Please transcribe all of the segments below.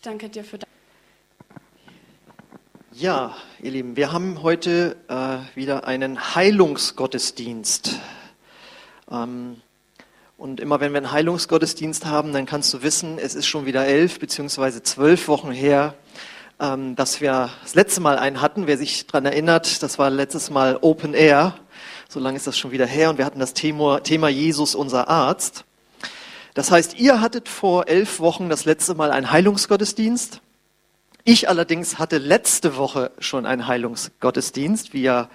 Ich danke dir für Ja, ihr Lieben, wir haben heute äh, wieder einen Heilungsgottesdienst. Ähm, und immer wenn wir einen Heilungsgottesdienst haben, dann kannst du wissen, es ist schon wieder elf beziehungsweise zwölf Wochen her, ähm, dass wir das letzte Mal einen hatten. Wer sich daran erinnert, das war letztes Mal Open Air. So lange ist das schon wieder her. Und wir hatten das Thema, Thema Jesus, unser Arzt. Das heißt, ihr hattet vor elf Wochen das letzte Mal einen Heilungsgottesdienst. Ich allerdings hatte letzte Woche schon einen Heilungsgottesdienst, wie ja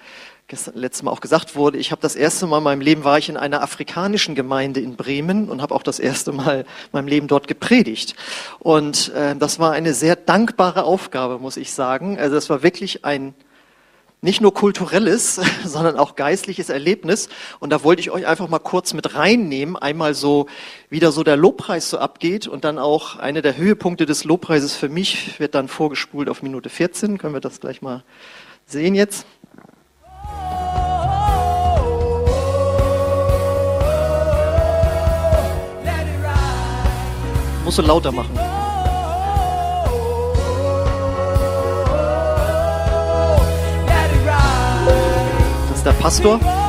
gestern, letztes Mal auch gesagt wurde. Ich habe das erste Mal in meinem Leben war ich in einer afrikanischen Gemeinde in Bremen und habe auch das erste Mal in meinem Leben dort gepredigt. Und äh, das war eine sehr dankbare Aufgabe, muss ich sagen. Also es war wirklich ein nicht nur kulturelles, sondern auch geistliches Erlebnis. Und da wollte ich euch einfach mal kurz mit reinnehmen. Einmal so, wie so der Lobpreis so abgeht und dann auch eine der Höhepunkte des Lobpreises für mich wird dann vorgespult auf Minute 14. Können wir das gleich mal sehen jetzt? Musst du lauter machen. Der Pastor.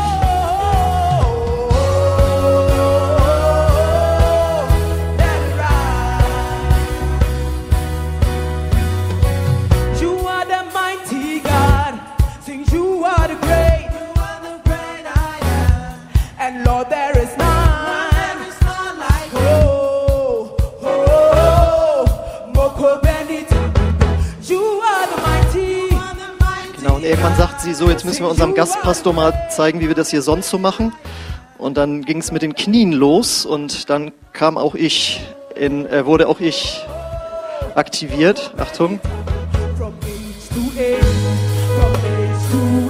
Müssen wir unserem Gastpastor mal zeigen, wie wir das hier sonst so machen. Und dann ging es mit den Knien los und dann kam auch ich, in, äh, wurde auch ich aktiviert. Achtung.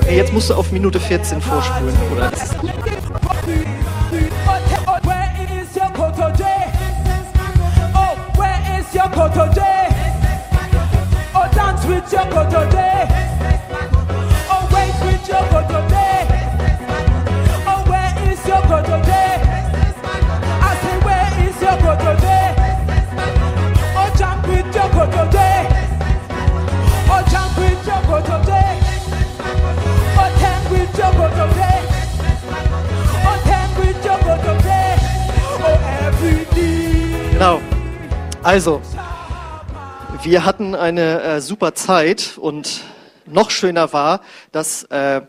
Jetzt musst du auf Minute 14 vorspulen. Oder? Is your Also, wir hatten eine äh, super Zeit und noch schöner war, dass äh,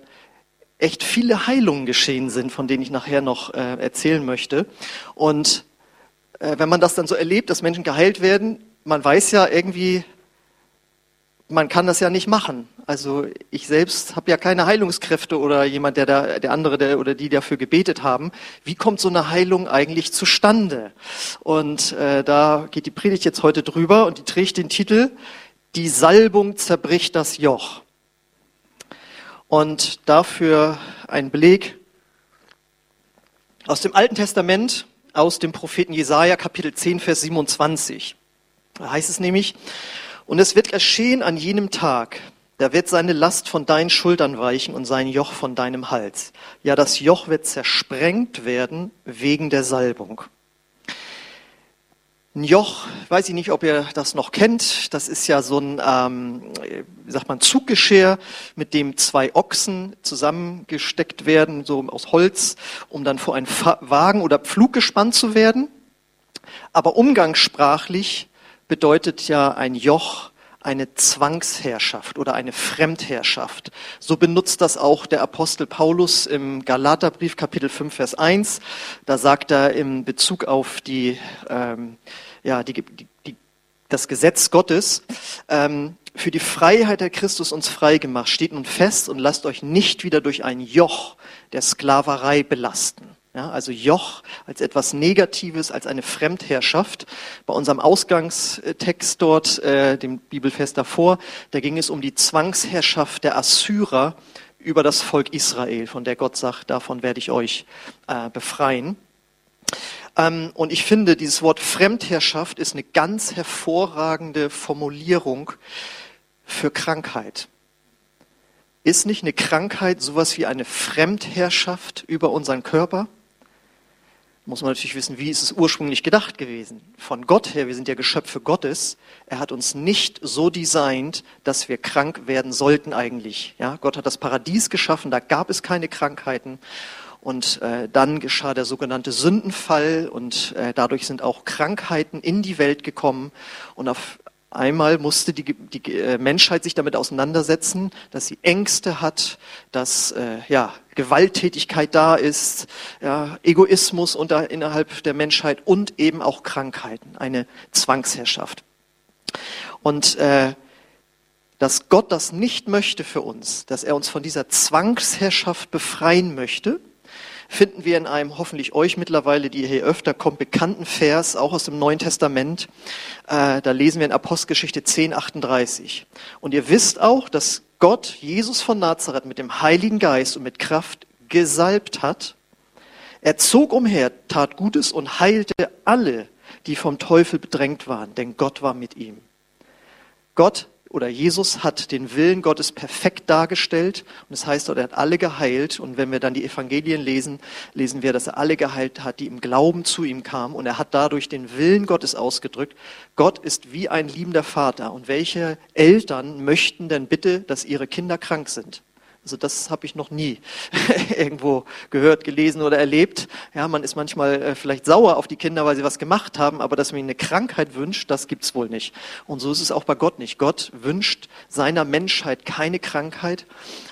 echt viele Heilungen geschehen sind, von denen ich nachher noch äh, erzählen möchte. Und äh, wenn man das dann so erlebt, dass Menschen geheilt werden, man weiß ja irgendwie, man kann das ja nicht machen. Also ich selbst habe ja keine Heilungskräfte oder jemand, der da, der andere, der oder die dafür gebetet haben. Wie kommt so eine Heilung eigentlich zustande? Und äh, da geht die Predigt jetzt heute drüber und die trägt den Titel Die Salbung zerbricht das Joch. Und dafür ein Beleg aus dem Alten Testament, aus dem Propheten Jesaja, Kapitel 10, Vers 27. Da heißt es nämlich, und es wird geschehen an jenem Tag, da wird seine Last von deinen Schultern weichen und sein Joch von deinem Hals. Ja, das Joch wird zersprengt werden wegen der Salbung. Ein Joch, weiß ich nicht, ob ihr das noch kennt. Das ist ja so ein, ähm, wie sagt man, Zuggeschirr, mit dem zwei Ochsen zusammengesteckt werden, so aus Holz, um dann vor einen Wagen oder Pflug gespannt zu werden. Aber umgangssprachlich bedeutet ja ein Joch eine Zwangsherrschaft oder eine Fremdherrschaft. So benutzt das auch der Apostel Paulus im Galaterbrief Kapitel 5 Vers 1. Da sagt er im Bezug auf die, ähm, ja, die, die, die, das Gesetz Gottes, ähm, für die Freiheit der Christus uns frei gemacht, steht nun fest und lasst euch nicht wieder durch ein Joch der Sklaverei belasten. Ja, also Joch als etwas Negatives, als eine Fremdherrschaft. Bei unserem Ausgangstext dort, äh, dem Bibelfest davor, da ging es um die Zwangsherrschaft der Assyrer über das Volk Israel, von der Gott sagt, davon werde ich euch äh, befreien. Ähm, und ich finde, dieses Wort Fremdherrschaft ist eine ganz hervorragende Formulierung für Krankheit. Ist nicht eine Krankheit sowas wie eine Fremdherrschaft über unseren Körper? Muss man natürlich wissen, wie ist es ursprünglich gedacht gewesen. Von Gott her, wir sind ja Geschöpfe Gottes. Er hat uns nicht so designt, dass wir krank werden sollten eigentlich. Ja, Gott hat das Paradies geschaffen, da gab es keine Krankheiten. Und äh, dann geschah der sogenannte Sündenfall und äh, dadurch sind auch Krankheiten in die Welt gekommen. Und auf einmal musste die, die äh, Menschheit sich damit auseinandersetzen, dass sie Ängste hat, dass äh, ja, Gewalttätigkeit da ist, ja, Egoismus unter, innerhalb der Menschheit und eben auch Krankheiten, eine Zwangsherrschaft. Und äh, dass Gott das nicht möchte für uns, dass er uns von dieser Zwangsherrschaft befreien möchte, finden wir in einem hoffentlich euch mittlerweile, die hier öfter kommt, bekannten Vers, auch aus dem Neuen Testament. Äh, da lesen wir in Apostelgeschichte 10, 38. Und ihr wisst auch, dass Gott Jesus von Nazareth mit dem Heiligen Geist und mit Kraft gesalbt hat. Er zog umher, tat Gutes und heilte alle, die vom Teufel bedrängt waren, denn Gott war mit ihm. Gott oder Jesus hat den Willen Gottes perfekt dargestellt und das heißt, er hat alle geheilt und wenn wir dann die Evangelien lesen, lesen wir, dass er alle geheilt hat, die im Glauben zu ihm kamen und er hat dadurch den Willen Gottes ausgedrückt. Gott ist wie ein liebender Vater und welche Eltern möchten denn bitte, dass ihre Kinder krank sind? Also das habe ich noch nie irgendwo gehört, gelesen oder erlebt. Ja, man ist manchmal äh, vielleicht sauer auf die Kinder, weil sie was gemacht haben, aber dass man ihnen eine Krankheit wünscht, das gibt's wohl nicht. Und so ist es auch bei Gott nicht. Gott wünscht seiner Menschheit keine Krankheit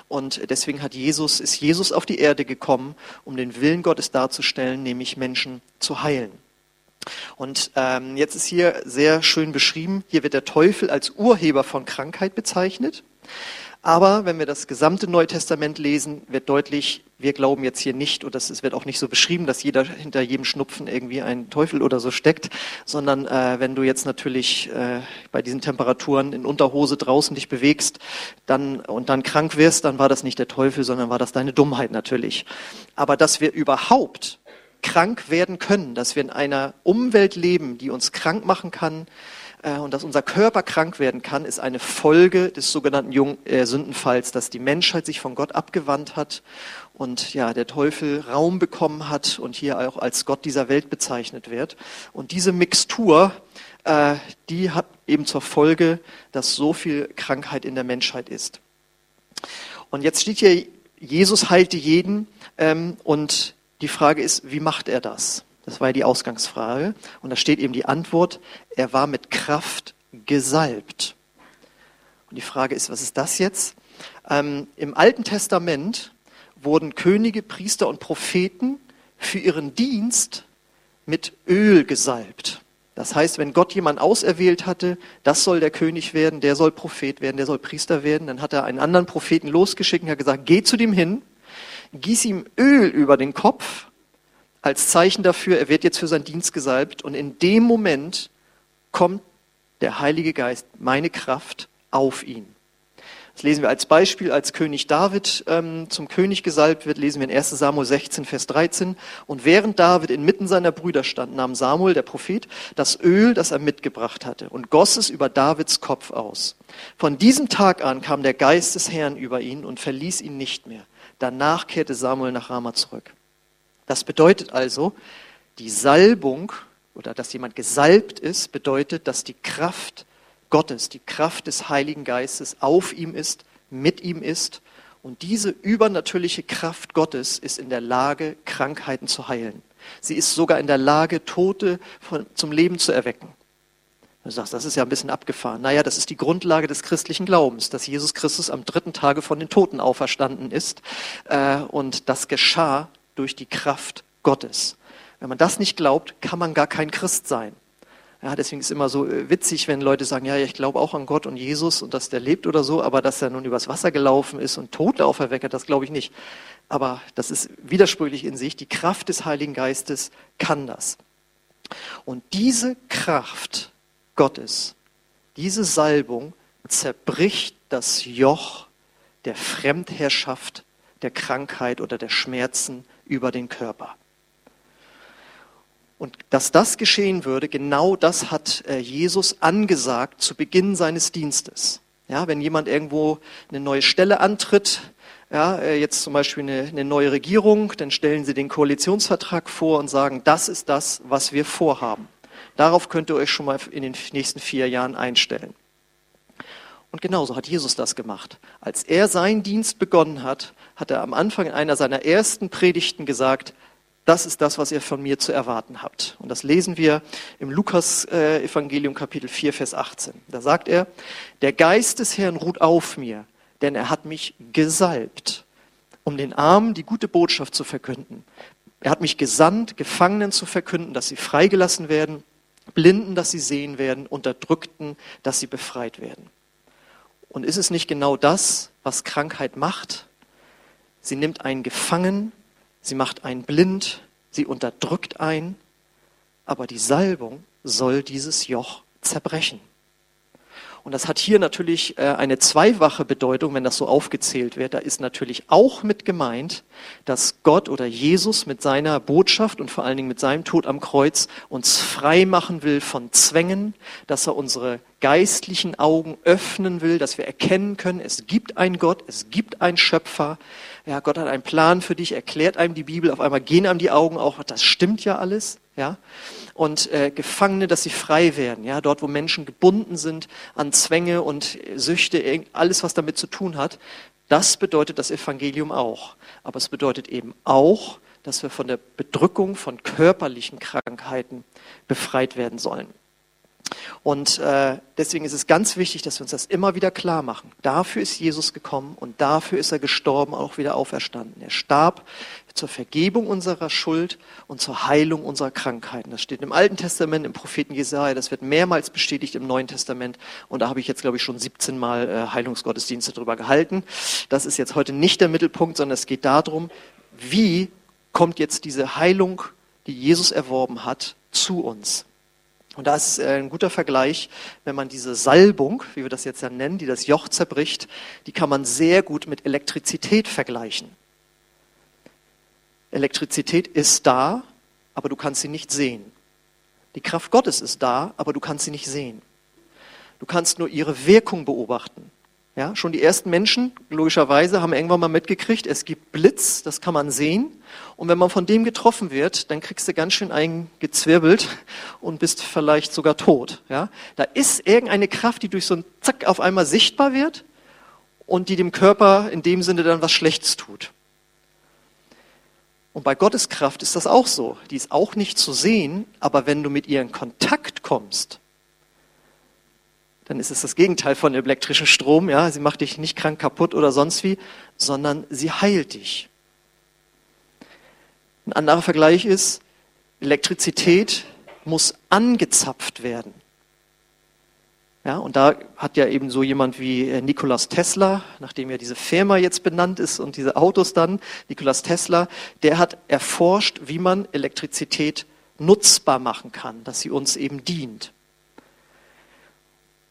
und deswegen hat Jesus ist Jesus auf die Erde gekommen, um den Willen Gottes darzustellen, nämlich Menschen zu heilen. Und ähm, jetzt ist hier sehr schön beschrieben, hier wird der Teufel als Urheber von Krankheit bezeichnet. Aber wenn wir das gesamte Neue Testament lesen, wird deutlich, wir glauben jetzt hier nicht, und das wird auch nicht so beschrieben, dass jeder hinter jedem Schnupfen irgendwie ein Teufel oder so steckt, sondern äh, wenn du jetzt natürlich äh, bei diesen Temperaturen in Unterhose draußen dich bewegst dann, und dann krank wirst, dann war das nicht der Teufel, sondern war das deine Dummheit natürlich. Aber dass wir überhaupt krank werden können, dass wir in einer Umwelt leben, die uns krank machen kann, äh, und dass unser Körper krank werden kann, ist eine Folge des sogenannten Jung äh, Sündenfalls, dass die Menschheit sich von Gott abgewandt hat und ja, der Teufel Raum bekommen hat und hier auch als Gott dieser Welt bezeichnet wird. Und diese Mixtur, äh, die hat eben zur Folge, dass so viel Krankheit in der Menschheit ist. Und jetzt steht hier, Jesus heilte jeden ähm, und die Frage ist, wie macht er das? Das war ja die Ausgangsfrage. Und da steht eben die Antwort, er war mit Kraft gesalbt. Und die Frage ist, was ist das jetzt? Ähm, Im Alten Testament wurden Könige, Priester und Propheten für ihren Dienst mit Öl gesalbt. Das heißt, wenn Gott jemanden auserwählt hatte, das soll der König werden, der soll Prophet werden, der soll Priester werden, dann hat er einen anderen Propheten losgeschickt und hat gesagt, geh zu dem hin, gieß ihm Öl über den Kopf als Zeichen dafür, er wird jetzt für seinen Dienst gesalbt und in dem Moment kommt der Heilige Geist, meine Kraft, auf ihn. Das lesen wir als Beispiel, als König David ähm, zum König gesalbt wird, lesen wir in 1 Samuel 16, Vers 13. Und während David inmitten seiner Brüder stand, nahm Samuel, der Prophet, das Öl, das er mitgebracht hatte, und goss es über Davids Kopf aus. Von diesem Tag an kam der Geist des Herrn über ihn und verließ ihn nicht mehr. Danach kehrte Samuel nach Rama zurück. Das bedeutet also, die Salbung oder dass jemand gesalbt ist, bedeutet, dass die Kraft Gottes, die Kraft des Heiligen Geistes auf ihm ist, mit ihm ist. Und diese übernatürliche Kraft Gottes ist in der Lage, Krankheiten zu heilen. Sie ist sogar in der Lage, Tote von, zum Leben zu erwecken. Du sagst, das ist ja ein bisschen abgefahren. Naja, das ist die Grundlage des christlichen Glaubens, dass Jesus Christus am dritten Tage von den Toten auferstanden ist. Äh, und das geschah durch die Kraft Gottes. Wenn man das nicht glaubt, kann man gar kein Christ sein. Ja, deswegen ist es immer so äh, witzig, wenn Leute sagen, ja, ich glaube auch an Gott und Jesus und dass der lebt oder so, aber dass er nun übers Wasser gelaufen ist und Tote auferweckt hat, das glaube ich nicht. Aber das ist widersprüchlich in sich. Die Kraft des Heiligen Geistes kann das. Und diese Kraft Gottes, diese Salbung zerbricht das Joch der Fremdherrschaft, der Krankheit oder der Schmerzen über den Körper. Und dass das geschehen würde, genau das hat äh, Jesus angesagt zu Beginn seines Dienstes. Ja, wenn jemand irgendwo eine neue Stelle antritt, ja, äh, jetzt zum Beispiel eine, eine neue Regierung, dann stellen sie den Koalitionsvertrag vor und sagen, das ist das, was wir vorhaben. Darauf könnt ihr euch schon mal in den nächsten vier Jahren einstellen. Und genauso hat Jesus das gemacht. Als er seinen Dienst begonnen hat, hat er am Anfang in einer seiner ersten Predigten gesagt, das ist das, was ihr von mir zu erwarten habt. Und das lesen wir im Lukas-Evangelium Kapitel 4, Vers 18. Da sagt er, der Geist des Herrn ruht auf mir, denn er hat mich gesalbt, um den Armen die gute Botschaft zu verkünden. Er hat mich gesandt, Gefangenen zu verkünden, dass sie freigelassen werden, Blinden, dass sie sehen werden, Unterdrückten, dass sie befreit werden. Und ist es nicht genau das, was Krankheit macht? Sie nimmt einen gefangen sie macht einen blind, sie unterdrückt einen, aber die Salbung soll dieses Joch zerbrechen. Und das hat hier natürlich äh, eine zweifache Bedeutung, wenn das so aufgezählt wird. Da ist natürlich auch mit gemeint, dass Gott oder Jesus mit seiner Botschaft und vor allen Dingen mit seinem Tod am Kreuz uns frei machen will von Zwängen, dass er unsere geistlichen Augen öffnen will, dass wir erkennen können, es gibt einen Gott, es gibt einen Schöpfer, ja, Gott hat einen Plan für dich, erklärt einem die Bibel, auf einmal gehen einem die Augen auch, das stimmt ja alles, ja. Und äh, Gefangene, dass sie frei werden, ja, dort, wo Menschen gebunden sind an Zwänge und Süchte, alles, was damit zu tun hat, das bedeutet das Evangelium auch. Aber es bedeutet eben auch, dass wir von der Bedrückung von körperlichen Krankheiten befreit werden sollen. Und äh, deswegen ist es ganz wichtig, dass wir uns das immer wieder klar machen. Dafür ist Jesus gekommen und dafür ist er gestorben, auch wieder auferstanden. Er starb zur Vergebung unserer Schuld und zur Heilung unserer Krankheiten. Das steht im Alten Testament, im Propheten Jesaja, das wird mehrmals bestätigt im Neuen Testament. Und da habe ich jetzt, glaube ich, schon 17 Mal äh, Heilungsgottesdienste drüber gehalten. Das ist jetzt heute nicht der Mittelpunkt, sondern es geht darum, wie kommt jetzt diese Heilung, die Jesus erworben hat, zu uns. Und da ist äh, ein guter Vergleich, wenn man diese Salbung, wie wir das jetzt ja nennen, die das Joch zerbricht, die kann man sehr gut mit Elektrizität vergleichen. Elektrizität ist da, aber du kannst sie nicht sehen. Die Kraft Gottes ist da, aber du kannst sie nicht sehen. Du kannst nur ihre Wirkung beobachten. Ja, schon die ersten Menschen, logischerweise, haben irgendwann mal mitgekriegt, es gibt Blitz, das kann man sehen. Und wenn man von dem getroffen wird, dann kriegst du ganz schön eingezwirbelt und bist vielleicht sogar tot. Ja, da ist irgendeine Kraft, die durch so ein Zack auf einmal sichtbar wird und die dem Körper in dem Sinne dann was Schlechtes tut. Und bei Gottes Kraft ist das auch so. Die ist auch nicht zu sehen, aber wenn du mit ihr in Kontakt kommst, dann ist es das Gegenteil von elektrischem Strom. Ja, sie macht dich nicht krank kaputt oder sonst wie, sondern sie heilt dich. Ein anderer Vergleich ist, Elektrizität muss angezapft werden. Ja, und da hat ja eben so jemand wie äh, Nikolaus Tesla, nachdem ja diese Firma jetzt benannt ist und diese Autos dann, Nikolaus Tesla, der hat erforscht, wie man Elektrizität nutzbar machen kann, dass sie uns eben dient.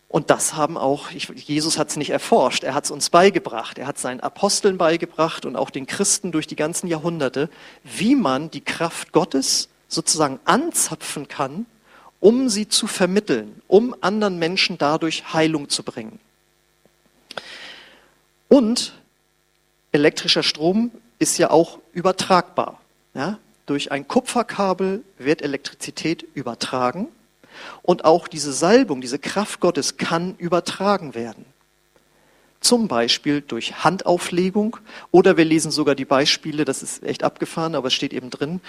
Und das haben auch, Jesus hat es nicht erforscht, er hat es uns beigebracht. Er hat seinen Aposteln beigebracht und auch den Christen durch die ganzen Jahrhunderte, wie man die Kraft Gottes sozusagen anzapfen kann, um sie zu vermitteln, um anderen Menschen dadurch Heilung zu bringen. Und elektrischer Strom ist ja auch übertragbar. Ja? Durch ein Kupferkabel wird Elektrizität übertragen und auch diese Salbung, diese Kraft Gottes kann übertragen werden. Zum Beispiel durch Handauflegung oder wir lesen sogar die Beispiele, das ist echt abgefahren, aber es steht eben drin,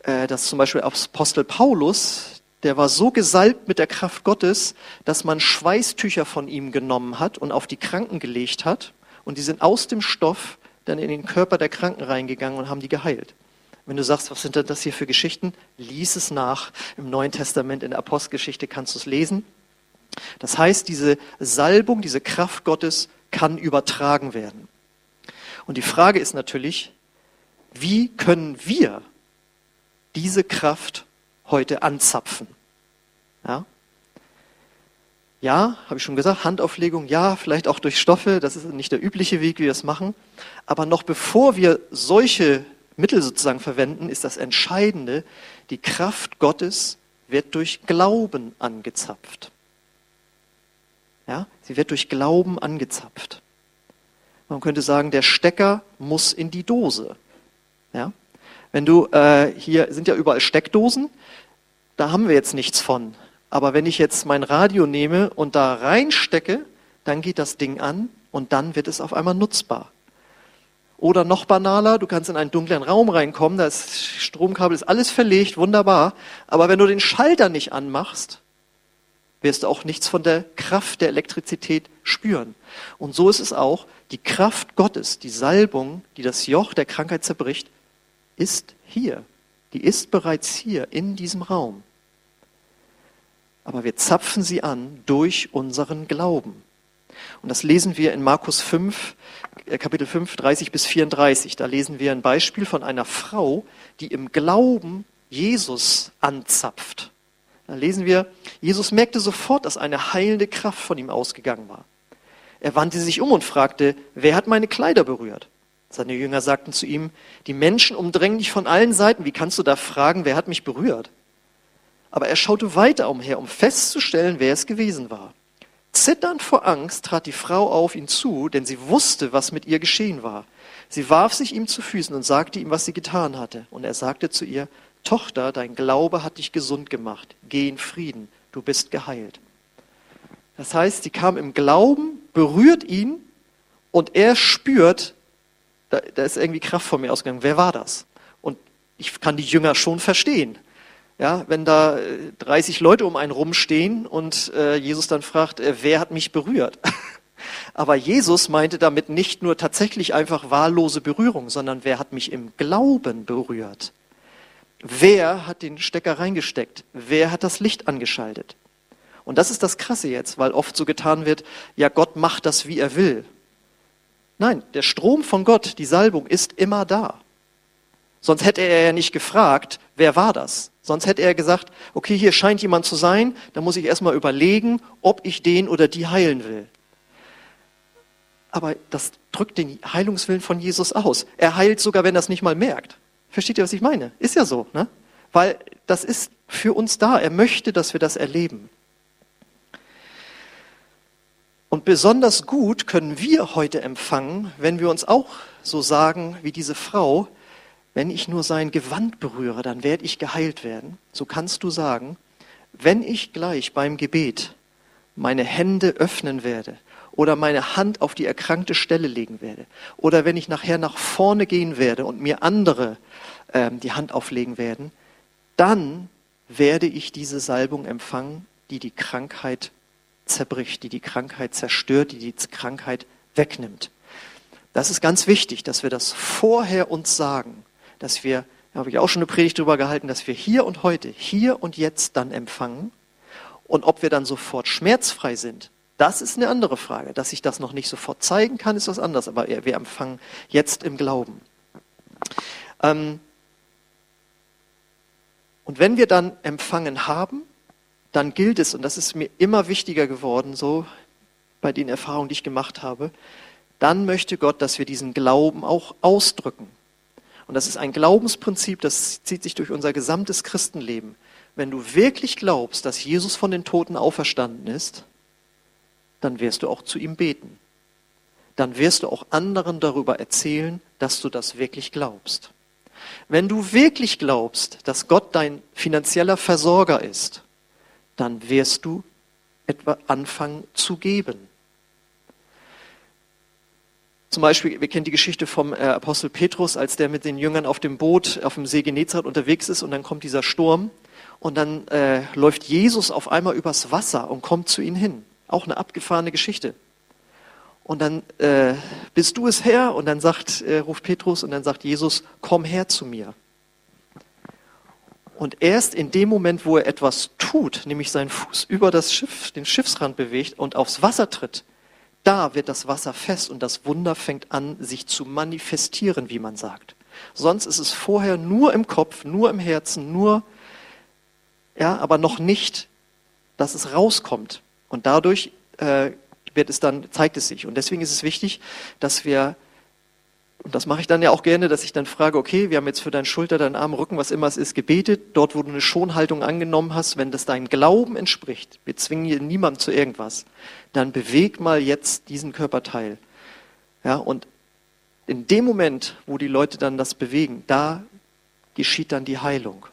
äh, dass zum Beispiel Apostel Paulus, der war so gesalbt mit der Kraft Gottes, dass man Schweißtücher von ihm genommen hat und auf die Kranken gelegt hat und die sind aus dem Stoff dann in den Körper der Kranken reingegangen und haben die geheilt. Wenn du sagst, was sind denn das hier für Geschichten, lies es nach. Im Neuen Testament, in der Apostelgeschichte kannst du es lesen. Das heißt, diese Salbung, diese Kraft Gottes kann übertragen werden. Und die Frage ist natürlich, wie können wir diese Kraft heute anzapfen? Ja, ja habe ich schon gesagt, Handauflegung, ja, vielleicht auch durch Stoffe, das ist nicht der übliche Weg, wie wir es machen. Aber noch bevor wir solche Mittel sozusagen verwenden, ist das Entscheidende, die Kraft Gottes wird durch Glauben angezapft. Ja, sie wird durch Glauben angezapft. Man könnte sagen, der Stecker muss in die Dose. Ja? Wenn du, äh, hier sind ja überall Steckdosen, da haben wir jetzt nichts von. Aber wenn ich jetzt mein Radio nehme und da reinstecke, dann geht das Ding an und dann wird es auf einmal nutzbar. Oder noch banaler, du kannst in einen dunklen Raum reinkommen, das Stromkabel ist alles verlegt, wunderbar. Aber wenn du den Schalter nicht anmachst, wirst du auch nichts von der Kraft der Elektrizität spüren. Und so ist es auch, die Kraft Gottes, die Salbung, die das Joch der Krankheit zerbricht, ist hier. Die ist bereits hier in diesem Raum. Aber wir zapfen sie an durch unseren Glauben. Und das lesen wir in Markus 5, äh, Kapitel 5, 30 bis 34. Da lesen wir ein Beispiel von einer Frau, die im Glauben Jesus anzapft. Da lesen wir, Jesus merkte sofort, dass eine heilende Kraft von ihm ausgegangen war. Er wandte sich um und fragte, wer hat meine Kleider berührt? Seine Jünger sagten zu ihm, die Menschen umdrängen dich von allen Seiten, wie kannst du da fragen, wer hat mich berührt? Aber er schaute weiter umher, um festzustellen, wer es gewesen war. Zitternd vor Angst trat die Frau auf ihn zu, denn sie wusste, was mit ihr geschehen war. Sie warf sich ihm zu Füßen und sagte ihm, was sie getan hatte. Und er sagte zu ihr, Tochter, dein Glaube hat dich gesund gemacht. Geh in Frieden, du bist geheilt. Das heißt, sie kam im Glauben, berührt ihn und er spürt, da, da ist irgendwie Kraft von mir ausgegangen. Wer war das? Und ich kann die Jünger schon verstehen. Ja, wenn da 30 äh, Leute um einen rumstehen und äh, Jesus dann fragt, äh, wer hat mich berührt? Aber Jesus meinte damit nicht nur tatsächlich einfach wahllose Berührung, sondern wer hat mich im Glauben berührt? Wer hat den Stecker reingesteckt? Wer hat das Licht angeschaltet? Und das ist das Krasse jetzt, weil oft so getan wird, ja, Gott macht das, wie er will. Nein, der Strom von Gott, die Salbung ist immer da. Sonst hätte er ja nicht gefragt, wer war das? Sonst hätte er gesagt, okay, hier scheint jemand zu sein, da muss ich erstmal überlegen, ob ich den oder die heilen will. Aber das drückt den Heilungswillen von Jesus aus. Er heilt sogar, wenn er es nicht mal merkt. Versteht ihr, was ich meine? Ist ja so, ne? Weil das ist für uns da. Er möchte, dass wir das erleben. Und besonders gut können wir heute empfangen, wenn wir uns auch so sagen wie diese Frau, wenn ich nur sein Gewand berühre, dann werde ich geheilt werden. So kannst du sagen, wenn ich gleich beim Gebet meine Hände öffnen werde oder meine Hand auf die erkrankte Stelle legen werde oder wenn ich nachher nach vorne gehen werde und mir andere äh, die Hand auflegen werden, dann werde ich diese Salbung empfangen, die die Krankheit zerbricht, die die Krankheit zerstört, die die Krankheit wegnimmt. Das ist ganz wichtig, dass wir das vorher uns sagen dass wir, da habe ich auch schon eine Predigt darüber gehalten, dass wir hier und heute, hier und jetzt dann empfangen. Und ob wir dann sofort schmerzfrei sind, das ist eine andere Frage. Dass ich das noch nicht sofort zeigen kann, ist was anderes. Aber wir empfangen jetzt im Glauben. Ähm und wenn wir dann empfangen haben, dann gilt es, und das ist mir immer wichtiger geworden, so bei den Erfahrungen, die ich gemacht habe, dann möchte Gott, dass wir diesen Glauben auch ausdrücken. Und das ist ein Glaubensprinzip, das zieht sich durch unser gesamtes Christenleben. Wenn du wirklich glaubst, dass Jesus von den Toten auferstanden ist, dann wirst du auch zu ihm beten. Dann wirst du auch anderen darüber erzählen, dass du das wirklich glaubst. Wenn du wirklich glaubst, dass Gott dein finanzieller Versorger ist, dann wirst du etwa anfangen zu geben. Zum Beispiel, wir kennen die Geschichte vom äh, Apostel Petrus, als der mit den Jüngern auf dem Boot auf dem See Genezareth unterwegs ist und dann kommt dieser Sturm und dann äh, läuft Jesus auf einmal übers Wasser und kommt zu ihnen hin. Auch eine abgefahrene Geschichte. Und dann äh, bist du es her und dann sagt, äh, ruft Petrus und dann sagt Jesus, komm her zu mir. Und erst in dem Moment, wo er etwas tut, nämlich seinen Fuß über das Schiff, den Schiffsrand bewegt und aufs Wasser tritt, da wird das Wasser fest und das Wunder fängt an, sich zu manifestieren, wie man sagt. Sonst ist es vorher nur im Kopf, nur im Herzen, nur, ja, aber noch nicht, dass es rauskommt. Und dadurch äh, wird es dann, zeigt es sich. Und deswegen ist es wichtig, dass wir und das mache ich dann ja auch gerne, dass ich dann frage, okay, wir haben jetzt für deinen Schulter, deinen Arm, Rücken, was immer es ist, gebetet. Dort, wo du eine Schonhaltung angenommen hast, wenn das deinem Glauben entspricht, wir zwingen hier niemandem zu irgendwas, dann beweg mal jetzt diesen Körperteil. Ja, und in dem Moment, wo die Leute dann das bewegen, da geschieht dann die Heilung.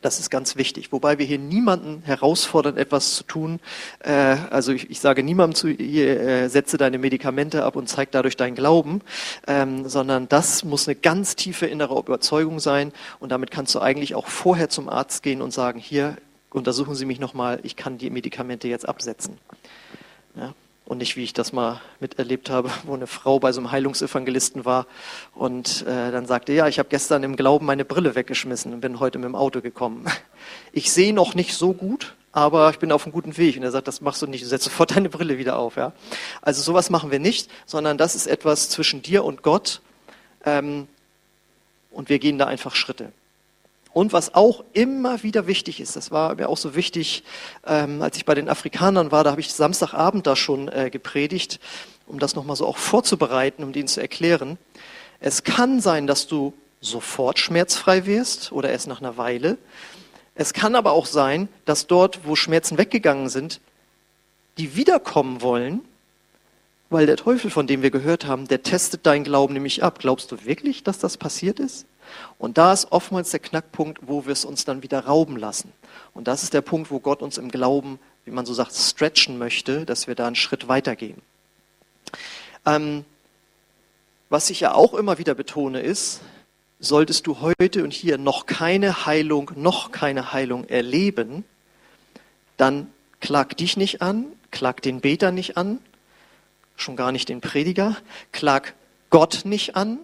Das ist ganz wichtig. Wobei wir hier niemanden herausfordern, etwas zu tun. Äh, also ich, ich, sage niemandem zu, hier, äh, setze deine Medikamente ab und zeig dadurch deinen Glauben, ähm, sondern das muss eine ganz tiefe innere Überzeugung sein. Und damit kannst du eigentlich auch vorher zum Arzt gehen und sagen, hier, untersuchen Sie mich nochmal, ich kann die Medikamente jetzt absetzen. Ja und nicht wie ich das mal miterlebt habe, wo eine Frau bei so einem Heilungsevangelisten war und äh, dann sagte, ja, ich habe gestern im Glauben meine Brille weggeschmissen und bin heute mit dem Auto gekommen. Ich sehe noch nicht so gut, aber ich bin auf einem guten Weg. Und er sagt, das machst du nicht, du setzt sofort deine Brille wieder auf. Ja? Also sowas machen wir nicht, sondern das ist etwas zwischen dir und Gott ähm, und wir gehen da einfach Schritte. Und was auch immer wieder wichtig ist, das war mir auch so wichtig, ähm, als ich bei den Afrikanern war, da habe ich Samstagabend da schon äh, gepredigt, um das nochmal so auch vorzubereiten, um denen zu erklären. Es kann sein, dass du sofort schmerzfrei wirst oder erst nach einer Weile. Es kann aber auch sein, dass dort, wo Schmerzen weggegangen sind, die wiederkommen wollen, weil der Teufel, von dem wir gehört haben, der testet deinen Glauben nämlich ab. Glaubst du wirklich, dass das passiert ist? Und da ist oftmals der Knackpunkt, wo wir es uns dann wieder rauben lassen. Und das ist der Punkt, wo Gott uns im Glauben, wie man so sagt, stretchen möchte, dass wir da einen Schritt weitergehen. Ähm, was ich ja auch immer wieder betone ist, solltest du heute und hier noch keine Heilung, noch keine Heilung erleben, dann klag dich nicht an, klag den Beter nicht an, schon gar nicht den Prediger, klag Gott nicht an,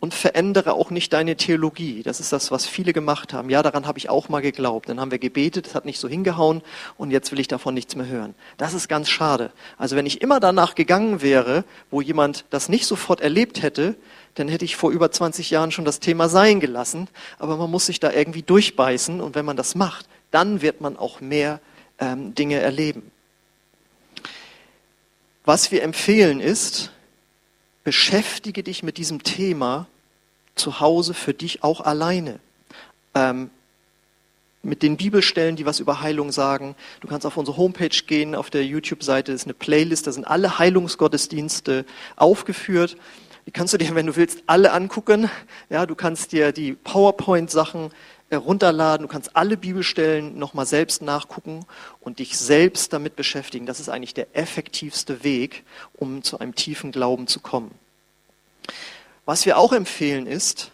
und verändere auch nicht deine Theologie. Das ist das, was viele gemacht haben. Ja, daran habe ich auch mal geglaubt. Dann haben wir gebetet, es hat nicht so hingehauen und jetzt will ich davon nichts mehr hören. Das ist ganz schade. Also wenn ich immer danach gegangen wäre, wo jemand das nicht sofort erlebt hätte, dann hätte ich vor über 20 Jahren schon das Thema sein gelassen. Aber man muss sich da irgendwie durchbeißen und wenn man das macht, dann wird man auch mehr ähm, Dinge erleben. Was wir empfehlen ist, beschäftige dich mit diesem Thema zu Hause für dich auch alleine. Ähm, mit den Bibelstellen, die was über Heilung sagen. Du kannst auf unsere Homepage gehen, auf der YouTube-Seite ist eine Playlist, da sind alle Heilungsgottesdienste aufgeführt. Die kannst du dir, wenn du willst, alle angucken. Ja, du kannst dir die PowerPoint-Sachen runterladen, du kannst alle Bibelstellen nochmal selbst nachgucken und dich selbst damit beschäftigen. Das ist eigentlich der effektivste Weg, um zu einem tiefen Glauben zu kommen. Was wir auch empfehlen ist,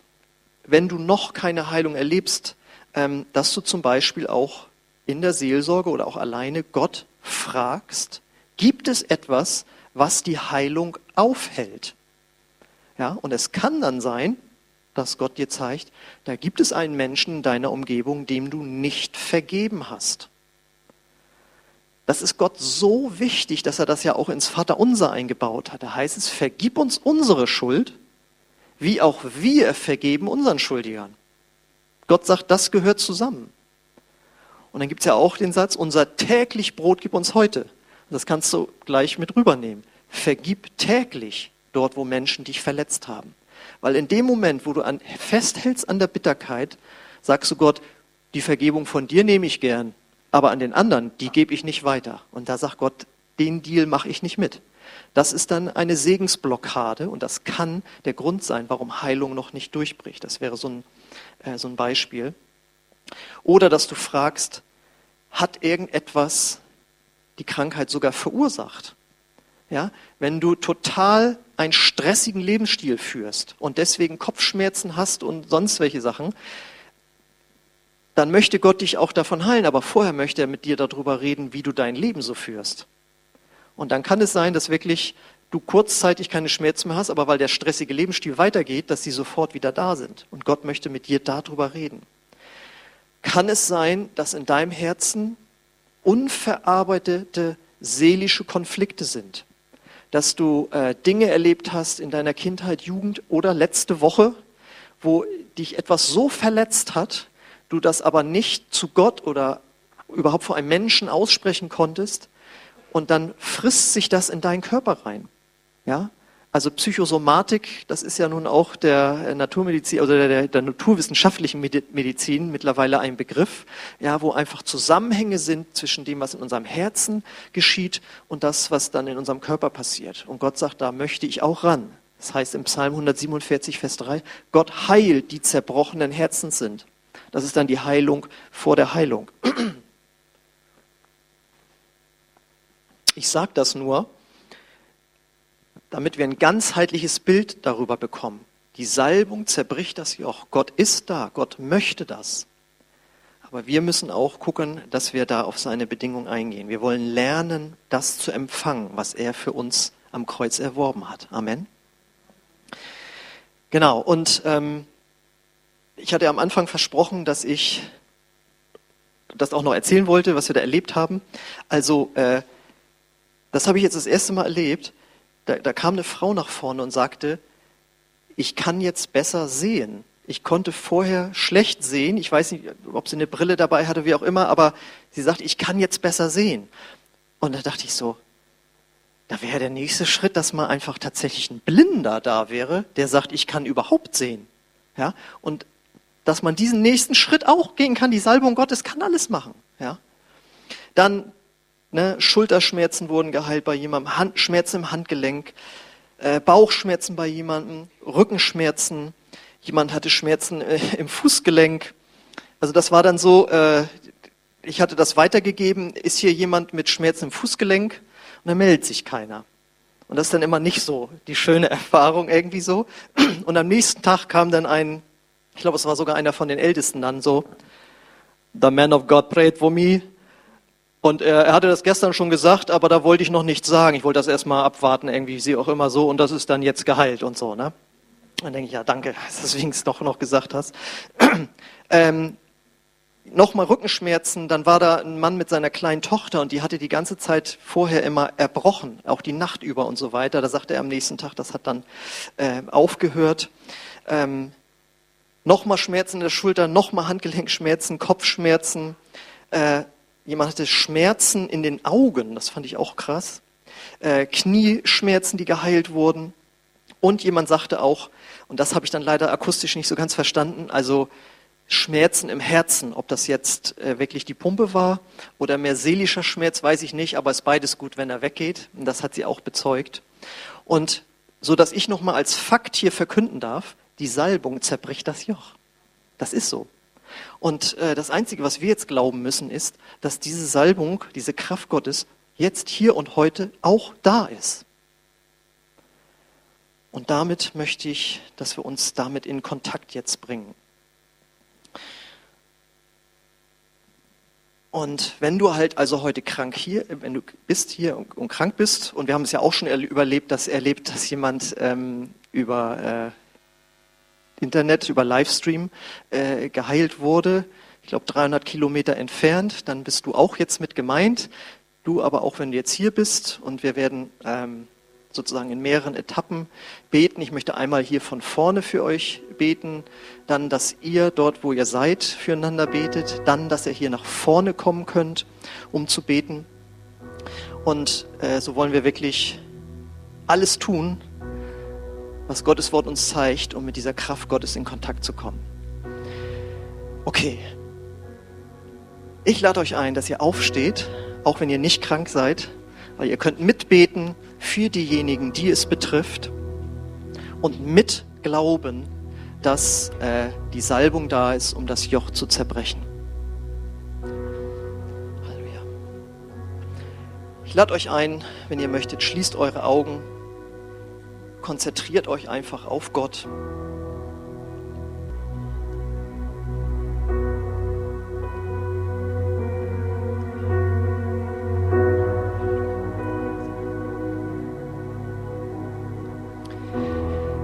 wenn du noch keine Heilung erlebst, ähm, dass du zum Beispiel auch in der Seelsorge oder auch alleine Gott fragst, gibt es etwas, was die Heilung aufhält? Ja, und es kann dann sein, dass Gott dir zeigt, da gibt es einen Menschen in deiner Umgebung, dem du nicht vergeben hast. Das ist Gott so wichtig, dass er das ja auch ins Vaterunser eingebaut hat. Da heißt es, vergib uns unsere Schuld, wie auch wir vergeben unseren Schuldigern. Gott sagt, das gehört zusammen. Und dann gibt es ja auch den Satz, unser täglich Brot gib uns heute. Das kannst du gleich mit rübernehmen. Vergib täglich dort, wo Menschen dich verletzt haben. Weil in dem Moment, wo du an, festhältst an der Bitterkeit, sagst du Gott, die Vergebung von dir nehme ich gern, aber an den anderen, die gebe ich nicht weiter. Und da sagt Gott, den Deal mache ich nicht mit. Das ist dann eine Segensblockade und das kann der Grund sein, warum Heilung noch nicht durchbricht. Das wäre so ein, äh, so ein Beispiel. Oder dass du fragst, hat irgendetwas die Krankheit sogar verursacht? Ja, wenn du total einen stressigen Lebensstil führst und deswegen Kopfschmerzen hast und sonst welche Sachen, dann möchte Gott dich auch davon heilen, aber vorher möchte er mit dir darüber reden, wie du dein Leben so führst. Und dann kann es sein, dass wirklich du kurzzeitig keine Schmerzen mehr hast, aber weil der stressige Lebensstil weitergeht, dass sie sofort wieder da sind. Und Gott möchte mit dir darüber reden. Kann es sein, dass in deinem Herzen unverarbeitete seelische Konflikte sind? Dass du äh, Dinge erlebt hast in deiner Kindheit, Jugend oder letzte Woche, wo dich etwas so verletzt hat, du das aber nicht zu Gott oder überhaupt vor einem Menschen aussprechen konntest und dann frisst sich das in deinen Körper rein. Ja? Also Psychosomatik, das ist ja nun auch der Naturmedizin oder der, der naturwissenschaftlichen Medizin mittlerweile ein Begriff, ja, wo einfach Zusammenhänge sind zwischen dem, was in unserem Herzen geschieht und das, was dann in unserem Körper passiert. Und Gott sagt, da möchte ich auch ran. Das heißt im Psalm 147, Vers 3, Gott heilt die zerbrochenen Herzen sind. Das ist dann die Heilung vor der Heilung. Ich sage das nur, damit wir ein ganzheitliches Bild darüber bekommen. Die Salbung zerbricht das Joch. Gott ist da, Gott möchte das. Aber wir müssen auch gucken, dass wir da auf seine Bedingungen eingehen. Wir wollen lernen, das zu empfangen, was er für uns am Kreuz erworben hat. Amen. Genau, und ähm, ich hatte am Anfang versprochen, dass ich das auch noch erzählen wollte, was wir da erlebt haben. Also, äh, das habe ich jetzt das erste Mal erlebt da, da kam eine Frau nach vorne und sagte, ich kann jetzt besser sehen. Ich konnte vorher schlecht sehen. Ich weiß nicht, ob sie eine Brille dabei hatte, wie auch immer, aber sie sagt, ich kann jetzt besser sehen. Und da dachte ich so, da wäre der nächste Schritt, dass mal einfach tatsächlich ein Blinder da wäre, der sagt, ich kann überhaupt sehen. Ja? Und dass man diesen nächsten Schritt auch gehen kann, die Salbung Gottes kann alles machen. Ja? Dann Ne? Schulterschmerzen wurden geheilt bei jemandem, Hand, Schmerzen im Handgelenk, äh, Bauchschmerzen bei jemandem, Rückenschmerzen. Jemand hatte Schmerzen äh, im Fußgelenk. Also das war dann so, äh, ich hatte das weitergegeben, ist hier jemand mit Schmerzen im Fußgelenk? Und dann meldet sich keiner. Und das ist dann immer nicht so die schöne Erfahrung irgendwie so. Und am nächsten Tag kam dann ein, ich glaube, es war sogar einer von den Ältesten dann so, The man of God prayed for me. Und er, er hatte das gestern schon gesagt, aber da wollte ich noch nichts sagen. Ich wollte das erstmal abwarten, irgendwie, sie auch immer so, und das ist dann jetzt geheilt und so, ne? Dann denke ich, ja, danke, dass du es doch noch gesagt hast. ähm, Nochmal Rückenschmerzen, dann war da ein Mann mit seiner kleinen Tochter und die hatte die ganze Zeit vorher immer erbrochen, auch die Nacht über und so weiter. Da sagte er am nächsten Tag, das hat dann äh, aufgehört. Ähm, nochmal Schmerzen in der Schulter, nochmal Handgelenkschmerzen, Kopfschmerzen. Äh, Jemand hatte Schmerzen in den Augen, das fand ich auch krass. Äh, Knieschmerzen, die geheilt wurden. Und jemand sagte auch, und das habe ich dann leider akustisch nicht so ganz verstanden, also Schmerzen im Herzen, ob das jetzt äh, wirklich die Pumpe war oder mehr seelischer Schmerz, weiß ich nicht, aber es ist beides gut, wenn er weggeht. Und das hat sie auch bezeugt. Und so dass ich nochmal als Fakt hier verkünden darf, die Salbung zerbricht das Joch. Das ist so. Und äh, das Einzige, was wir jetzt glauben müssen, ist, dass diese Salbung, diese Kraft Gottes jetzt hier und heute auch da ist. Und damit möchte ich, dass wir uns damit in Kontakt jetzt bringen. Und wenn du halt also heute krank hier, wenn du bist hier und, und krank bist, und wir haben es ja auch schon überlebt, dass erlebt, dass jemand ähm, über äh, Internet, über Livestream äh, geheilt wurde. Ich glaube 300 Kilometer entfernt. Dann bist du auch jetzt mit gemeint. Du aber auch, wenn du jetzt hier bist. Und wir werden ähm, sozusagen in mehreren Etappen beten. Ich möchte einmal hier von vorne für euch beten, dann, dass ihr dort, wo ihr seid, füreinander betet, dann, dass ihr hier nach vorne kommen könnt, um zu beten. Und äh, so wollen wir wirklich alles tun, was Gottes Wort uns zeigt, um mit dieser Kraft Gottes in Kontakt zu kommen. Okay. Ich lade euch ein, dass ihr aufsteht, auch wenn ihr nicht krank seid, weil ihr könnt mitbeten für diejenigen, die es betrifft und mitglauben, dass äh, die Salbung da ist, um das Joch zu zerbrechen. Halleluja. Ich lade euch ein, wenn ihr möchtet, schließt eure Augen konzentriert euch einfach auf Gott.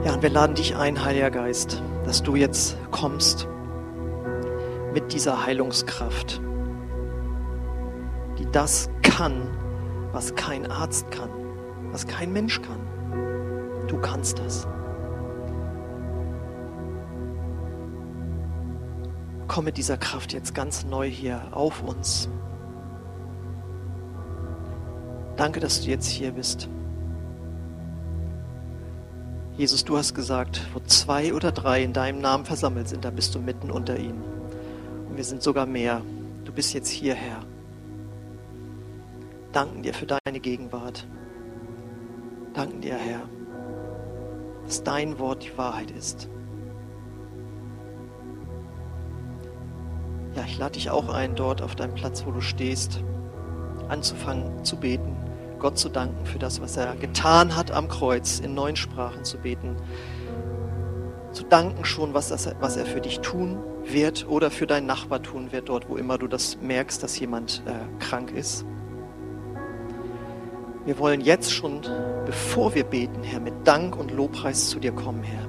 Ja, und wir laden dich ein, Heiliger Geist, dass du jetzt kommst mit dieser Heilungskraft, die das kann, was kein Arzt kann, was kein Mensch kann. Du kannst das. Komm mit dieser Kraft jetzt ganz neu hier auf uns. Danke, dass du jetzt hier bist. Jesus, du hast gesagt, wo zwei oder drei in deinem Namen versammelt sind, da bist du mitten unter ihnen. Und wir sind sogar mehr. Du bist jetzt hier, Herr. Danken dir für deine Gegenwart. Danken dir, Herr, dass dein Wort die Wahrheit ist. Ja, ich lade dich auch ein, dort auf deinem Platz, wo du stehst, anzufangen zu beten, Gott zu danken für das, was er getan hat am Kreuz, in neuen Sprachen zu beten, zu danken schon, was, das, was er für dich tun wird oder für deinen Nachbar tun wird, dort, wo immer du das merkst, dass jemand äh, krank ist. Wir wollen jetzt schon, bevor wir beten, Herr, mit Dank und Lobpreis zu dir kommen, Herr.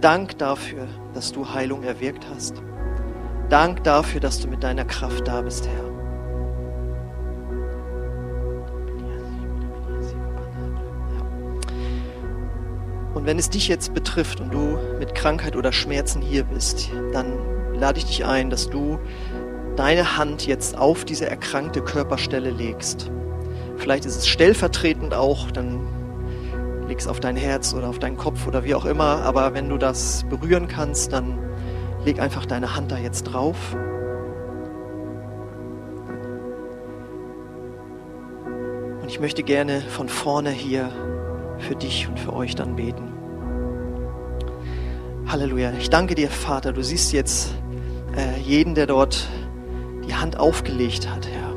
Dank dafür, dass du Heilung erwirkt hast. Dank dafür, dass du mit deiner Kraft da bist, Herr. Und wenn es dich jetzt betrifft und du mit Krankheit oder Schmerzen hier bist, dann lade ich dich ein, dass du deine Hand jetzt auf diese erkrankte Körperstelle legst. Vielleicht ist es stellvertretend auch, dann leg es auf dein Herz oder auf deinen Kopf oder wie auch immer. Aber wenn du das berühren kannst, dann leg einfach deine Hand da jetzt drauf. Und ich möchte gerne von vorne hier für dich und für euch dann beten. Halleluja. Ich danke dir, Vater. Du siehst jetzt äh, jeden, der dort die Hand aufgelegt hat, Herr.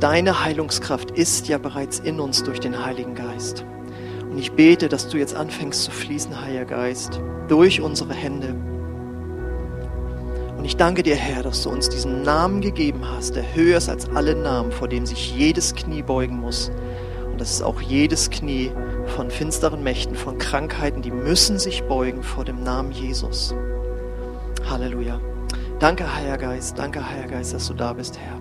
Deine Heilungskraft ist ja bereits in uns durch den Heiligen Geist. Und ich bete, dass du jetzt anfängst zu fließen, Heiliger Geist, durch unsere Hände und ich danke dir, Herr, dass du uns diesen Namen gegeben hast, der höher ist als alle Namen, vor dem sich jedes Knie beugen muss. Und das ist auch jedes Knie von finsteren Mächten, von Krankheiten, die müssen sich beugen vor dem Namen Jesus. Halleluja. Danke, Heiliger Geist, danke, Heiliger Geist, dass du da bist, Herr.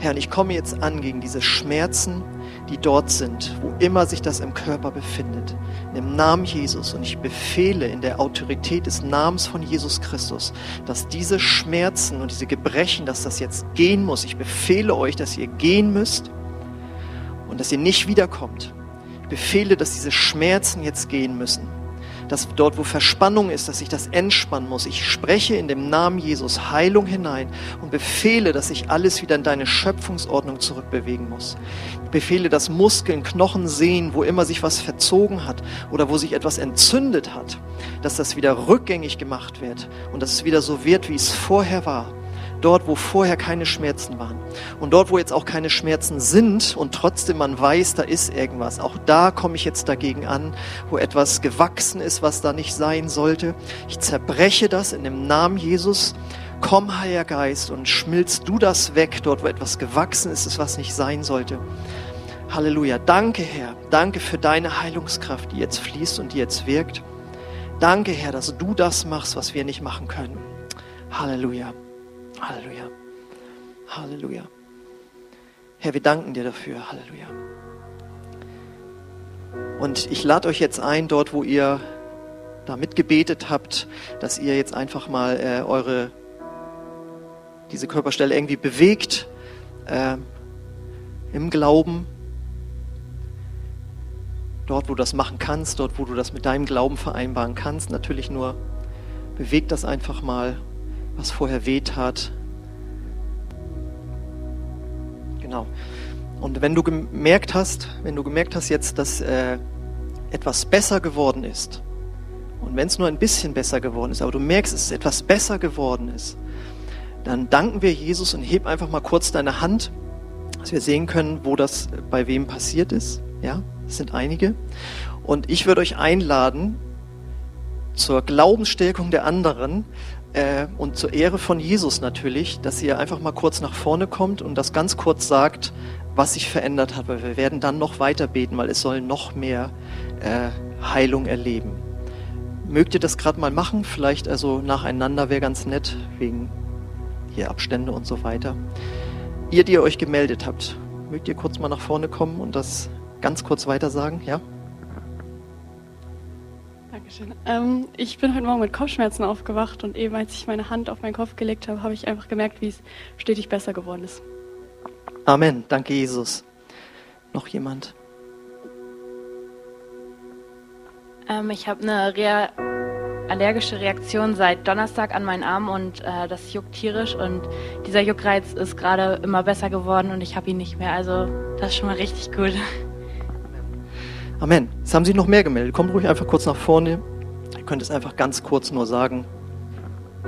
Herr, und ich komme jetzt an gegen diese Schmerzen, die dort sind, wo immer sich das im Körper befindet. Im Namen Jesus. Und ich befehle in der Autorität des Namens von Jesus Christus, dass diese Schmerzen und diese Gebrechen, dass das jetzt gehen muss. Ich befehle euch, dass ihr gehen müsst und dass ihr nicht wiederkommt. Ich befehle, dass diese Schmerzen jetzt gehen müssen dass dort, wo Verspannung ist, dass ich das entspannen muss. Ich spreche in dem Namen Jesus Heilung hinein und befehle, dass sich alles wieder in deine Schöpfungsordnung zurückbewegen muss. Ich befehle, dass Muskeln, Knochen, Sehen, wo immer sich was verzogen hat oder wo sich etwas entzündet hat, dass das wieder rückgängig gemacht wird und dass es wieder so wird, wie es vorher war dort, wo vorher keine Schmerzen waren. Und dort, wo jetzt auch keine Schmerzen sind und trotzdem man weiß, da ist irgendwas. Auch da komme ich jetzt dagegen an, wo etwas gewachsen ist, was da nicht sein sollte. Ich zerbreche das in dem Namen Jesus. Komm, Heiliger Geist, und schmilzt du das weg, dort, wo etwas gewachsen ist, was nicht sein sollte. Halleluja. Danke, Herr. Danke für deine Heilungskraft, die jetzt fließt und die jetzt wirkt. Danke, Herr, dass du das machst, was wir nicht machen können. Halleluja. Halleluja. Halleluja. Herr, wir danken dir dafür. Halleluja. Und ich lade euch jetzt ein, dort, wo ihr da mitgebetet habt, dass ihr jetzt einfach mal äh, eure diese Körperstelle irgendwie bewegt äh, im Glauben. Dort, wo du das machen kannst, dort, wo du das mit deinem Glauben vereinbaren kannst, natürlich nur bewegt das einfach mal was vorher wehtat. Genau. Und wenn du gemerkt hast, wenn du gemerkt hast jetzt, dass äh, etwas besser geworden ist, und wenn es nur ein bisschen besser geworden ist, aber du merkst, dass es etwas besser geworden ist, dann danken wir Jesus und heb einfach mal kurz deine Hand, dass wir sehen können, wo das bei wem passiert ist. Ja, es sind einige. Und ich würde euch einladen, zur Glaubensstärkung der anderen, äh, und zur Ehre von Jesus natürlich, dass ihr einfach mal kurz nach vorne kommt und das ganz kurz sagt, was sich verändert hat, weil wir werden dann noch weiter beten, weil es soll noch mehr äh, Heilung erleben. Mögt ihr das gerade mal machen? Vielleicht also nacheinander wäre ganz nett, wegen hier Abstände und so weiter. Ihr, die ihr euch gemeldet habt, mögt ihr kurz mal nach vorne kommen und das ganz kurz weiter sagen, ja? Dankeschön. Ähm, ich bin heute Morgen mit Kopfschmerzen aufgewacht und eben als ich meine Hand auf meinen Kopf gelegt habe, habe ich einfach gemerkt, wie es stetig besser geworden ist. Amen. Danke, Jesus. Noch jemand? Ähm, ich habe eine Rea allergische Reaktion seit Donnerstag an meinen Arm und äh, das juckt tierisch und dieser Juckreiz ist gerade immer besser geworden und ich habe ihn nicht mehr. Also das ist schon mal richtig gut. Amen. Es haben sich noch mehr gemeldet. Kommt ruhig einfach kurz nach vorne. Ihr könnt es einfach ganz kurz nur sagen.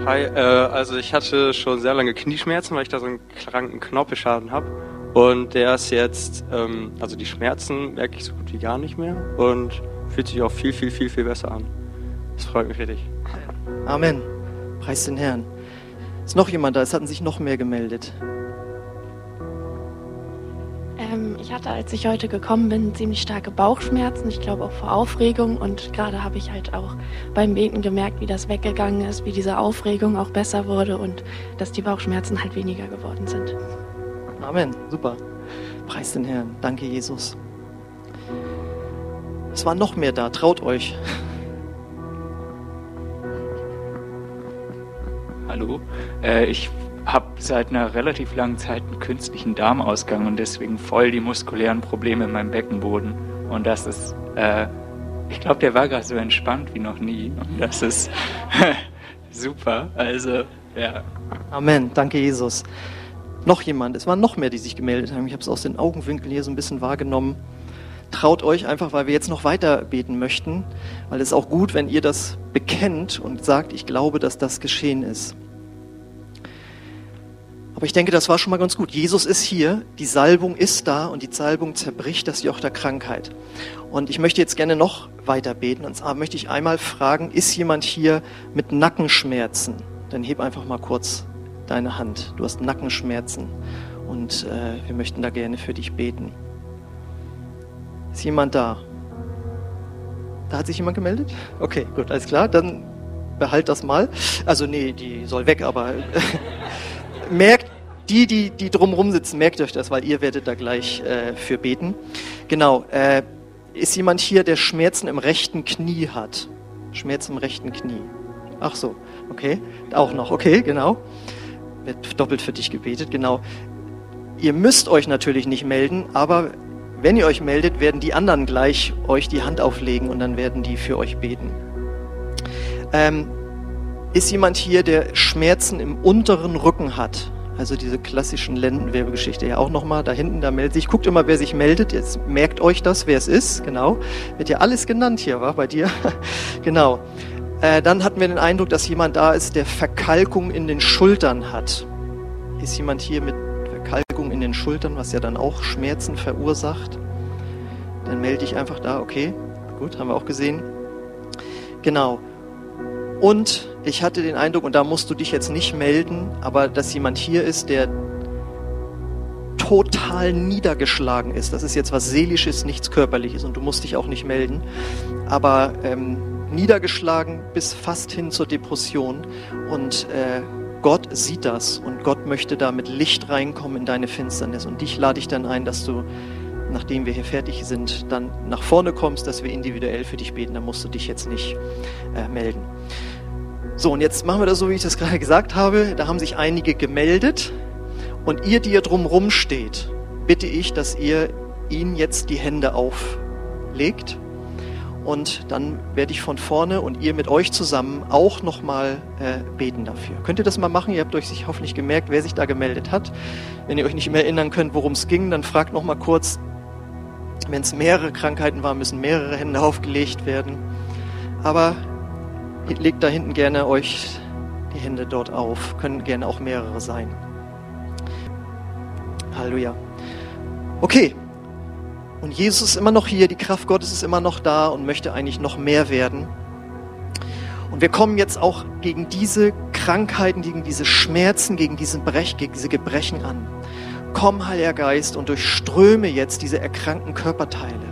Hi, äh, also ich hatte schon sehr lange Knieschmerzen, weil ich da so einen kranken Knorpelschaden habe. Und der ist jetzt, ähm, also die Schmerzen merke ich so gut wie gar nicht mehr und fühlt sich auch viel, viel, viel, viel besser an. Das freut mich richtig. Amen. Preis den Herrn. Ist noch jemand da? Es hatten sich noch mehr gemeldet. Ähm, ich hatte, als ich heute gekommen bin, ziemlich starke Bauchschmerzen. Ich glaube auch vor Aufregung. Und gerade habe ich halt auch beim Beten gemerkt, wie das weggegangen ist, wie diese Aufregung auch besser wurde und dass die Bauchschmerzen halt weniger geworden sind. Amen. Super. Preis den Herrn. Danke, Jesus. Es war noch mehr da. Traut euch. Hallo. Äh, ich habe seit einer relativ langen Zeit einen künstlichen Darmausgang und deswegen voll die muskulären Probleme in meinem Beckenboden. Und das ist, äh, ich glaube, der war gerade so entspannt wie noch nie. Und das ist super. Also, ja. Amen. Danke, Jesus. Noch jemand. Es waren noch mehr, die sich gemeldet haben. Ich habe es aus den Augenwinkeln hier so ein bisschen wahrgenommen. Traut euch einfach, weil wir jetzt noch weiter beten möchten, weil es ist auch gut, wenn ihr das bekennt und sagt, ich glaube, dass das geschehen ist. Aber ich denke, das war schon mal ganz gut. Jesus ist hier, die Salbung ist da und die Salbung zerbricht das Joch der Krankheit. Und ich möchte jetzt gerne noch weiter beten. Und zwar möchte ich einmal fragen, ist jemand hier mit Nackenschmerzen? Dann heb einfach mal kurz deine Hand. Du hast Nackenschmerzen und äh, wir möchten da gerne für dich beten. Ist jemand da? Da hat sich jemand gemeldet? Okay, gut, alles klar. Dann behalt das mal. Also nee, die soll weg, aber merkt, die, die, die drumherum sitzen, merkt euch das, weil ihr werdet da gleich äh, für beten. Genau, äh, ist jemand hier, der Schmerzen im rechten Knie hat? Schmerzen im rechten Knie. Ach so, okay. Auch noch, okay, genau. Wird doppelt für dich gebetet, genau. Ihr müsst euch natürlich nicht melden, aber wenn ihr euch meldet, werden die anderen gleich euch die Hand auflegen und dann werden die für euch beten. Ähm, ist jemand hier, der Schmerzen im unteren Rücken hat? Also diese klassischen Lendenwerbegeschichte ja auch nochmal. Da hinten, da meldet sich. Guckt immer, wer sich meldet. Jetzt merkt euch das, wer es ist. Genau. Wird ja alles genannt hier, war bei dir. genau. Äh, dann hatten wir den Eindruck, dass jemand da ist, der Verkalkung in den Schultern hat. Ist jemand hier mit Verkalkung in den Schultern, was ja dann auch Schmerzen verursacht. Dann melde ich einfach da, okay, gut, haben wir auch gesehen. Genau. Und ich hatte den Eindruck, und da musst du dich jetzt nicht melden, aber dass jemand hier ist, der total niedergeschlagen ist. Das ist jetzt was Seelisches, nichts Körperliches und du musst dich auch nicht melden. Aber ähm, niedergeschlagen bis fast hin zur Depression und äh, Gott sieht das und Gott möchte da mit Licht reinkommen in deine Finsternis. Und dich lade ich dann ein, dass du, nachdem wir hier fertig sind, dann nach vorne kommst, dass wir individuell für dich beten. Da musst du dich jetzt nicht äh, melden. So, und jetzt machen wir das so, wie ich das gerade gesagt habe. Da haben sich einige gemeldet. Und ihr, die ihr drumherum steht, bitte ich, dass ihr ihnen jetzt die Hände auflegt und dann werde ich von vorne und ihr mit euch zusammen auch nochmal äh, beten dafür. Könnt ihr das mal machen? Ihr habt euch sich hoffentlich gemerkt, wer sich da gemeldet hat. Wenn ihr euch nicht mehr erinnern könnt, worum es ging, dann fragt nochmal kurz. Wenn es mehrere Krankheiten waren, müssen mehrere Hände aufgelegt werden. Aber legt da hinten gerne euch die Hände dort auf. Können gerne auch mehrere sein. Halleluja. Okay, und Jesus ist immer noch hier, die Kraft Gottes ist immer noch da und möchte eigentlich noch mehr werden. Und wir kommen jetzt auch gegen diese Krankheiten, gegen diese Schmerzen, gegen diese, Brech, gegen diese Gebrechen an. Komm, Heiliger Geist, und durchströme jetzt diese erkrankten Körperteile.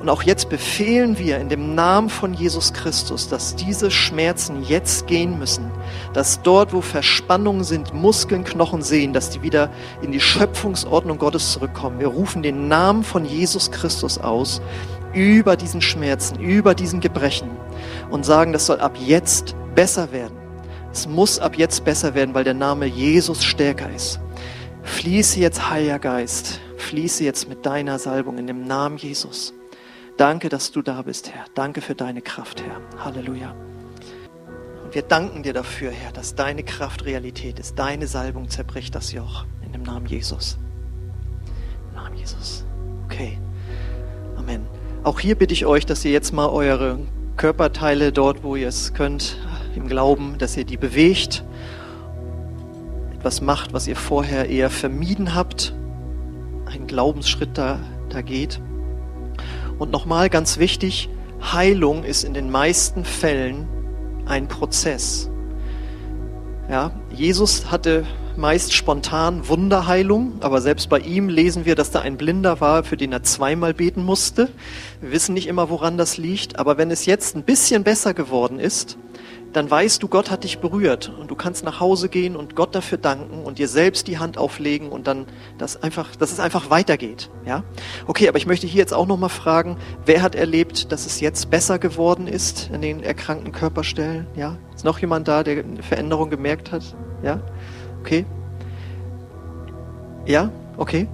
Und auch jetzt befehlen wir in dem Namen von Jesus Christus, dass diese Schmerzen jetzt gehen müssen. Dass dort, wo Verspannungen sind, Muskeln, Knochen, sehen, dass die wieder in die Schöpfungsordnung Gottes zurückkommen. Wir rufen den Namen von Jesus Christus aus über diesen Schmerzen, über diesen Gebrechen und sagen, das soll ab jetzt besser werden. Es muss ab jetzt besser werden, weil der Name Jesus stärker ist. Fließe jetzt, Heiliger Geist, fließe jetzt mit deiner Salbung in dem Namen Jesus. Danke, dass du da bist, Herr. Danke für deine Kraft, Herr. Halleluja. Und wir danken dir dafür, Herr, dass deine Kraft Realität ist. Deine Salbung zerbricht das Joch. In dem Namen Jesus. Im Namen Jesus. Okay. Amen. Auch hier bitte ich euch, dass ihr jetzt mal eure Körperteile dort, wo ihr es könnt, im Glauben, dass ihr die bewegt, etwas macht, was ihr vorher eher vermieden habt, einen Glaubensschritt da, da geht. Und nochmal ganz wichtig, Heilung ist in den meisten Fällen ein Prozess. Ja, Jesus hatte meist spontan Wunderheilung, aber selbst bei ihm lesen wir, dass da ein Blinder war, für den er zweimal beten musste. Wir wissen nicht immer, woran das liegt, aber wenn es jetzt ein bisschen besser geworden ist, dann weißt du, Gott hat dich berührt und du kannst nach Hause gehen und Gott dafür danken und dir selbst die Hand auflegen und dann das einfach, dass es einfach weitergeht. Ja, okay, aber ich möchte hier jetzt auch noch mal fragen, wer hat erlebt, dass es jetzt besser geworden ist in den erkrankten Körperstellen? Ja, ist noch jemand da, der eine Veränderung gemerkt hat? Ja, okay. Ja, okay.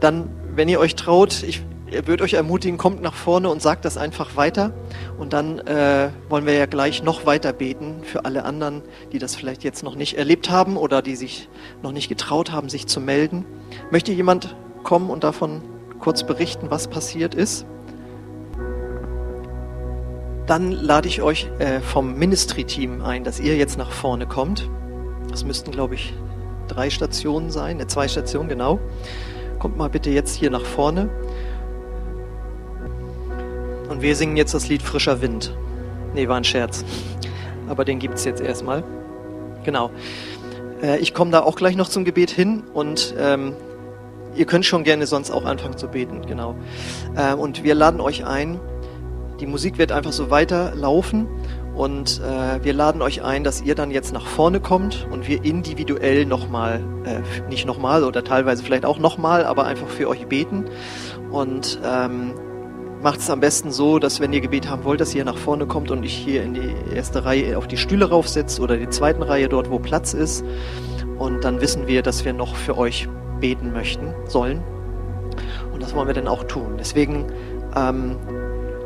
Dann, wenn ihr euch traut, ich würde euch ermutigen, kommt nach vorne und sagt das einfach weiter. Und dann äh, wollen wir ja gleich noch weiter beten für alle anderen, die das vielleicht jetzt noch nicht erlebt haben oder die sich noch nicht getraut haben, sich zu melden. Möchte jemand kommen und davon kurz berichten, was passiert ist? Dann lade ich euch äh, vom Ministry-Team ein, dass ihr jetzt nach vorne kommt. Das müssten, glaube ich, drei Stationen sein, äh, zwei Stationen, genau. Kommt mal bitte jetzt hier nach vorne. Und wir singen jetzt das Lied Frischer Wind. Nee, war ein Scherz. Aber den gibt es jetzt erstmal. Genau. Äh, ich komme da auch gleich noch zum Gebet hin und ähm, ihr könnt schon gerne sonst auch anfangen zu beten. Genau. Äh, und wir laden euch ein. Die Musik wird einfach so weiterlaufen und äh, wir laden euch ein, dass ihr dann jetzt nach vorne kommt und wir individuell nochmal, äh, nicht nochmal oder teilweise vielleicht auch nochmal, aber einfach für euch beten. Und ähm, macht es am besten so, dass wenn ihr Gebet haben wollt, dass ihr nach vorne kommt und ich hier in die erste Reihe auf die Stühle raufsetze oder die zweiten Reihe dort, wo Platz ist. Und dann wissen wir, dass wir noch für euch beten möchten, sollen. Und das wollen wir dann auch tun. Deswegen ähm,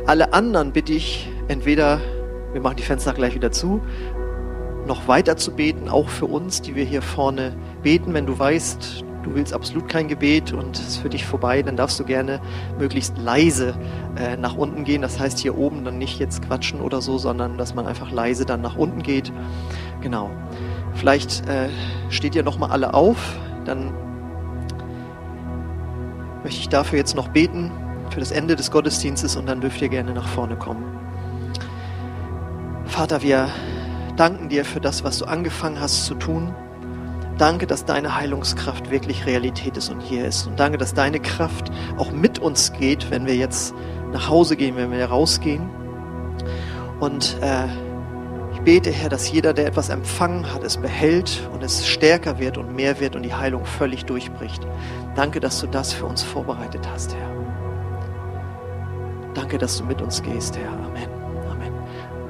alle anderen bitte ich entweder, wir machen die Fenster gleich wieder zu, noch weiter zu beten, auch für uns, die wir hier vorne beten. Wenn du weißt, du willst absolut kein Gebet und es ist für dich vorbei, dann darfst du gerne möglichst leise äh, nach unten gehen. Das heißt hier oben dann nicht jetzt quatschen oder so, sondern dass man einfach leise dann nach unten geht. Genau. Vielleicht äh, steht ihr nochmal alle auf, dann möchte ich dafür jetzt noch beten für das Ende des Gottesdienstes und dann dürft ihr gerne nach vorne kommen. Vater, wir danken dir für das, was du angefangen hast zu tun. Danke, dass deine Heilungskraft wirklich Realität ist und hier ist. Und danke, dass deine Kraft auch mit uns geht, wenn wir jetzt nach Hause gehen, wenn wir rausgehen. Und äh, ich bete, Herr, dass jeder, der etwas empfangen hat, es behält und es stärker wird und mehr wird und die Heilung völlig durchbricht. Danke, dass du das für uns vorbereitet hast, Herr. Danke, dass du mit uns gehst, Herr. Amen. Amen.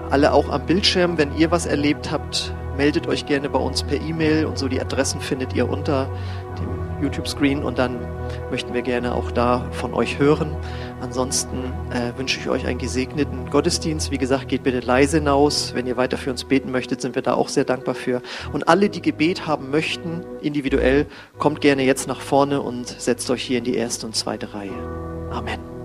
Alle auch am Bildschirm, wenn ihr was erlebt habt, meldet euch gerne bei uns per E-Mail und so die Adressen findet ihr unter dem YouTube-Screen und dann möchten wir gerne auch da von euch hören. Ansonsten äh, wünsche ich euch einen gesegneten Gottesdienst. Wie gesagt, geht bitte leise hinaus. Wenn ihr weiter für uns beten möchtet, sind wir da auch sehr dankbar für. Und alle, die Gebet haben möchten, individuell, kommt gerne jetzt nach vorne und setzt euch hier in die erste und zweite Reihe. Amen.